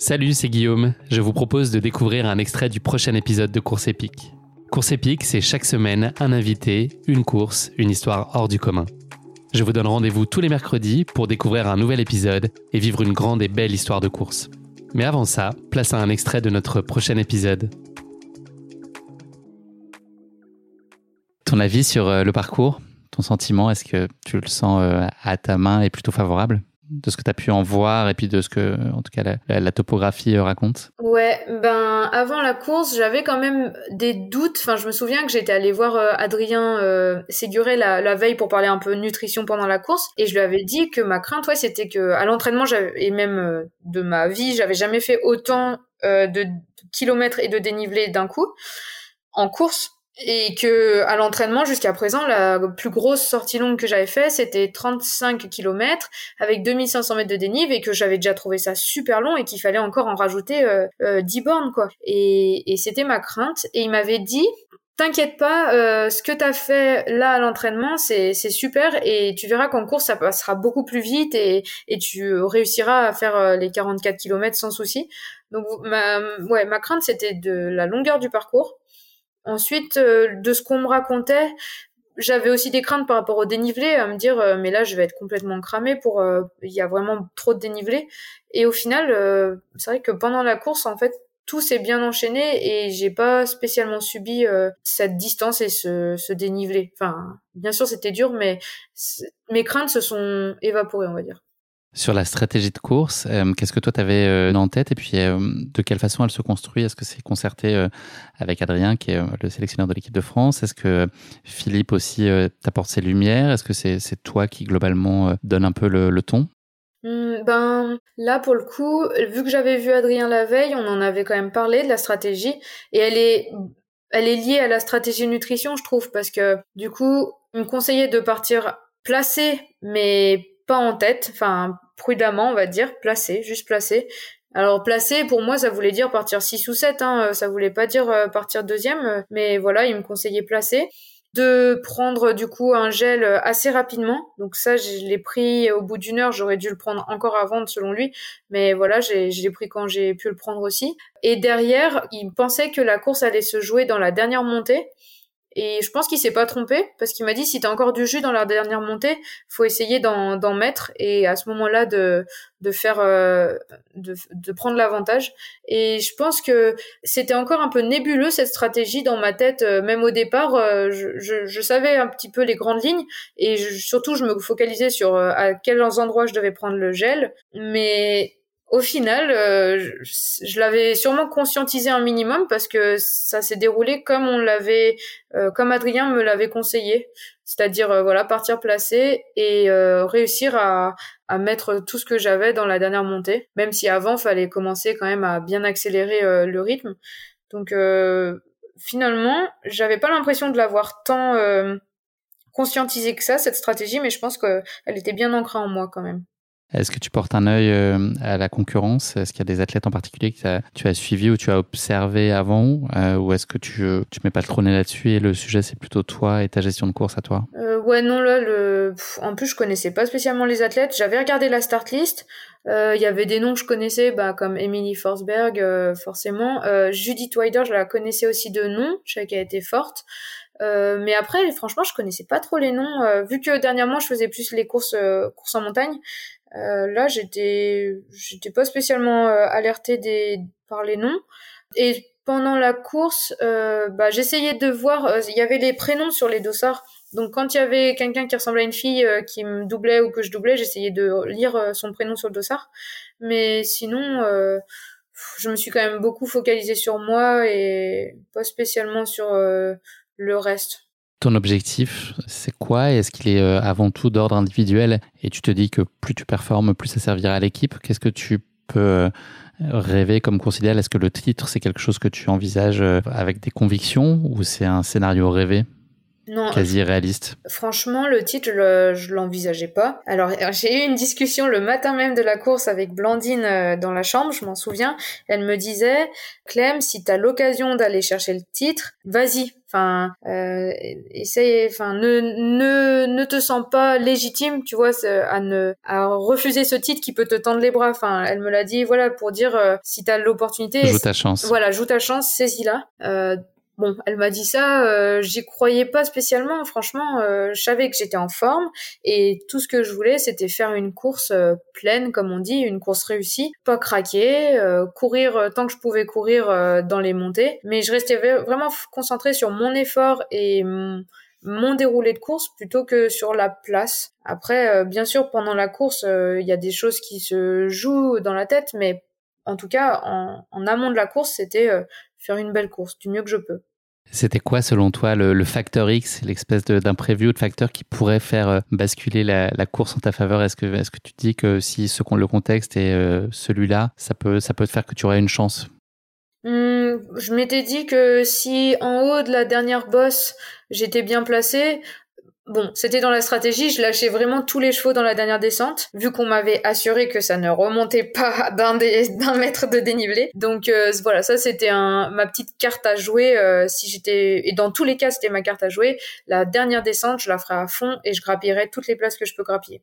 Salut, c'est Guillaume. Je vous propose de découvrir un extrait du prochain épisode de Course épique. Course épique, c'est chaque semaine un invité, une course, une histoire hors du commun. Je vous donne rendez-vous tous les mercredis pour découvrir un nouvel épisode et vivre une grande et belle histoire de course. Mais avant ça, place à un extrait de notre prochain épisode. Ton avis sur euh, le parcours? Ton sentiment, est-ce que tu le sens euh, à ta main est plutôt favorable? De ce que tu as pu en voir et puis de ce que, en tout cas, la, topographie euh, raconte Ouais, ben avant la course, j'avais quand même des doutes. Enfin, je me souviens que j'étais allée voir euh, Adrien euh, Séguré la, veille pour parler un peu nutrition pendant la course et je lui avais dit que ma crainte, ouais, c'était que à l'entraînement et même de ma vie, j'avais jamais fait autant de kilomètres et de dénivelé d'un coup en course et que à l'entraînement jusqu'à présent la plus grosse sortie longue que j'avais fait c'était 35 km avec 2500 mètres de dénive et que j'avais déjà trouvé ça super long et qu'il fallait encore en rajouter euh, 10 euh, bornes quoi. Et, et c'était ma crainte. Et il m'avait dit T'inquiète pas, euh, ce que t'as fait là à l'entraînement, c'est super et tu verras qu'en course ça passera beaucoup plus vite et, et tu réussiras à faire euh, les 44 km sans souci. Donc ma ouais ma crainte c'était de la longueur du parcours Ensuite, euh, de ce qu'on me racontait, j'avais aussi des craintes par rapport au dénivelé, à me dire euh, mais là je vais être complètement cramé pour euh, il y a vraiment trop de dénivelé. Et au final, c'est vrai que pendant la course, en fait, tout s'est bien enchaîné et j'ai pas spécialement subi cette distance et ce, ce dénivelé. Enfin, bien sûr c'était dur, mais mes craintes se sont évaporées, on va dire. Sur la stratégie de course, euh, qu'est-ce que toi tu avais euh, en tête? Et puis euh, de quelle façon elle se construit? Est-ce que c'est concerté avec Adrien qui est le sélectionneur de l'équipe de France? Est-ce que Philippe aussi t'apporte ses lumières? Est-ce que c'est toi qui globalement donne un peu le, ton? Mmh, ben là pour le coup, vu que j'avais vu Adrien la veille, on en avait quand même parlé de la stratégie. Et elle est elle est liée à la stratégie nutrition, je trouve, parce que du coup, il me conseillait de partir placé, mais pas en tête, enfin prudemment on va dire, placé, juste placé. Alors placé pour moi ça voulait dire partir 6 ou 7, hein, ça voulait pas dire euh, partir deuxième, euh, mais voilà il me conseillait placé de prendre du coup un gel euh, assez rapidement. Donc ça, je l'ai pris au bout d'une heure. J'aurais dû le prendre encore avant, selon lui, mais voilà, je l'ai pris quand j'ai pu le prendre aussi. Et derrière, il pensait que la course allait se jouer dans la dernière montée. Et je pense qu'il s'est pas trompé parce qu'il m'a dit si t'as encore du jus dans la dernière montée, faut essayer d'en mettre et à ce moment-là de de faire euh, de, de prendre l'avantage. Et je pense que c'était encore un peu nébuleux cette stratégie dans ma tête, euh, même au départ. Euh, je, je, je, savais un petit peu les grandes lignes et surtout je me focalisais sur à quels endroits je devais prendre le gel, mais au final, euh, je, l'avais sûrement conscientisé un minimum parce que ça s'est déroulé comme on l'avait, euh, comme Adrien me l'avait conseillé, c'est-à-dire euh, voilà partir placé et réussir à, mettre tout ce que j'avais dans la dernière montée, même si avant fallait commencer quand même à bien accélérer le rythme. Donc finalement, j'avais pas l'impression de l'avoir tant conscientisé que ça cette stratégie, mais je pense qu'elle était bien ancrée en moi quand même. Est-ce que tu portes un œil euh, à la concurrence? Est-ce qu'il y a des athlètes en particulier que tu as suivi ou tu as observé avant euh, Ou est-ce que tu ne mets pas le trône là-dessus et le sujet c'est plutôt toi et ta gestion de course à toi? Euh, Ouais, non, là, le... en plus je connaissais pas spécialement les athlètes. J'avais regardé la start list. Il y avait des noms que je connaissais, bah, comme Emily Forsberg, forcément. Judith Wider, je la connaissais aussi de nom. Je savais qu'elle était forte. Euh, mais après, franchement, je connaissais pas trop les noms. vu que dernièrement, je faisais plus les courses, courses en montagne, là, j'étais, j'étais pas spécialement alertée des, par les noms. Et pendant la course, bah, j'essayais de voir, il y avait les prénoms sur les dossards. Donc quand il y avait quelqu'un qui ressemblait à une fille euh, qui me doublait ou que je doublais, j'essayais de lire euh, son prénom sur le dossard. Mais sinon, euh, je me suis quand même beaucoup focalisée sur moi et pas spécialement sur le reste. Ton objectif, c'est quoi? Est-ce qu'il est avant tout d'ordre individuel? Et tu te dis que plus tu performes, plus ça servira à l'équipe Qu'est-ce que tu peux rêver comme considérer Est-ce que le titre, c'est quelque chose que tu envisages avec des convictions ou c'est un scénario rêvé? Non, quasi réaliste. Franchement, le titre, je, je l'envisageais pas. Alors, j'ai eu une discussion le matin même de la course avec Blandine euh, dans la chambre, je m'en souviens. Elle me disait, Clem, si tu as l'occasion d'aller chercher le titre, vas-y. Enfin, euh, essaye, enfin, ne, ne, ne te sens pas légitime, tu vois, à ne, à refuser ce titre qui peut te tendre les bras. Enfin, elle me l'a dit, voilà, pour dire, euh, si tu as l'opportunité. Joue ta chance. Voilà, joue ta chance, saisis-la. Euh, Bon, elle m'a dit ça, euh, j'y croyais pas spécialement. Franchement, euh, je savais que j'étais en forme et tout ce que je voulais, c'était faire une course euh, pleine, comme on dit, une course réussie, pas craquer, euh, courir tant que je pouvais courir dans les montées. Mais je restais vraiment concentrée sur mon effort et mon déroulé de course plutôt que sur la place. Après, bien sûr, pendant la course, il y a des choses qui se jouent dans la tête, mais en tout cas, en amont de la course, c'était faire une belle course du mieux que je peux. C'était quoi, selon toi, le, facteur X, l'espèce d'imprévu ou de facteur qui pourrait faire euh, basculer la, course en ta faveur? Est-ce que, tu dis que si le contexte est euh, celui-là, ça peut, te faire que tu aurais une chance? Mmh, Je m'étais dit que si en haut de la dernière bosse, j'étais bien placé, Bon, c'était dans la stratégie, je lâchais vraiment tous les chevaux dans la dernière descente, vu qu'on m'avait assuré que ça ne remontait pas d'un mètre de dénivelé. Donc euh, voilà, ça c'était ma petite carte à jouer. Euh, si j'étais et dans tous les cas c'était ma carte à jouer. La dernière descente, je la ferai à fond et je grappillerai toutes les places que je peux grappiller.